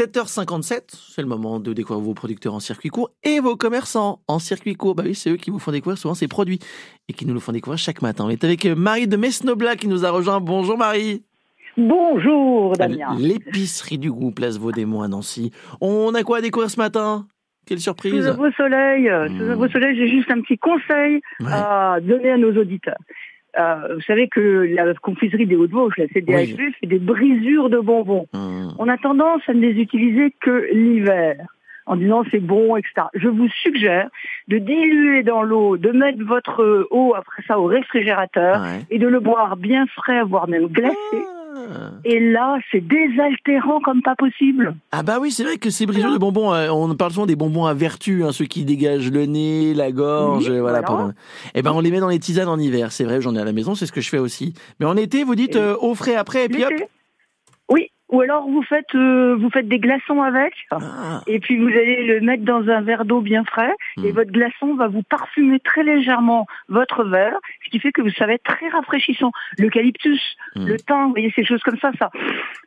7h57, c'est le moment de découvrir vos producteurs en circuit court et vos commerçants en circuit court. Bah oui, c'est eux qui vous font découvrir souvent ces produits et qui nous le font découvrir chaque matin. On est avec Marie de Mesnobla qui nous a rejoint. Bonjour Marie. Bonjour Damien. L'épicerie du goût, place Vaudémont à Nancy. On a quoi à découvrir ce matin? Quelle surprise Sous vos soleil, sous vos soleil, j'ai juste un petit conseil à donner à nos auditeurs. Euh, vous savez que la confiserie des Hauts-de-Vosges, la oui. fait des brisures de bonbons. Mmh. On a tendance à ne les utiliser que l'hiver en disant c'est bon, etc. Je vous suggère de diluer dans l'eau, de mettre votre eau après ça au réfrigérateur ouais. et de le boire bien frais, voire même glacé. Ah. Et là, c'est désaltérant comme pas possible. Ah bah oui, c'est vrai que ces brisures de bonbons, euh, on parle souvent des bonbons à vertu, hein, ceux qui dégagent le nez, la gorge, oui, voilà. voilà. Et ben on les met dans les tisanes en hiver, c'est vrai, j'en ai à la maison, c'est ce que je fais aussi. Mais en été, vous dites euh, au frais après, et puis hop. Ou alors vous faites euh, vous faites des glaçons avec, ah. et puis vous allez le mettre dans un verre d'eau bien frais, mmh. et votre glaçon va vous parfumer très légèrement votre verre, ce qui fait que va être très rafraîchissant. L'eucalyptus, mmh. le thym, vous voyez ces choses comme ça, ça,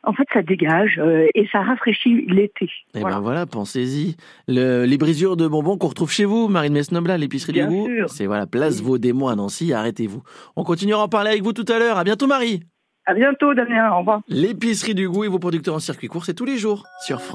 en fait, ça dégage euh, et ça rafraîchit l'été. Et voilà. ben voilà, pensez-y. Le, les brisures de bonbons qu'on retrouve chez vous, Marine Mesnobla, l'épicerie du goût, c'est voilà, place oui. Vaudémont à Nancy. Arrêtez-vous. On continuera à en parler avec vous tout à l'heure. À bientôt, Marie. À bientôt, Damien. Au revoir. L'épicerie du goût et vos producteurs en circuit court, c'est tous les jours sur France.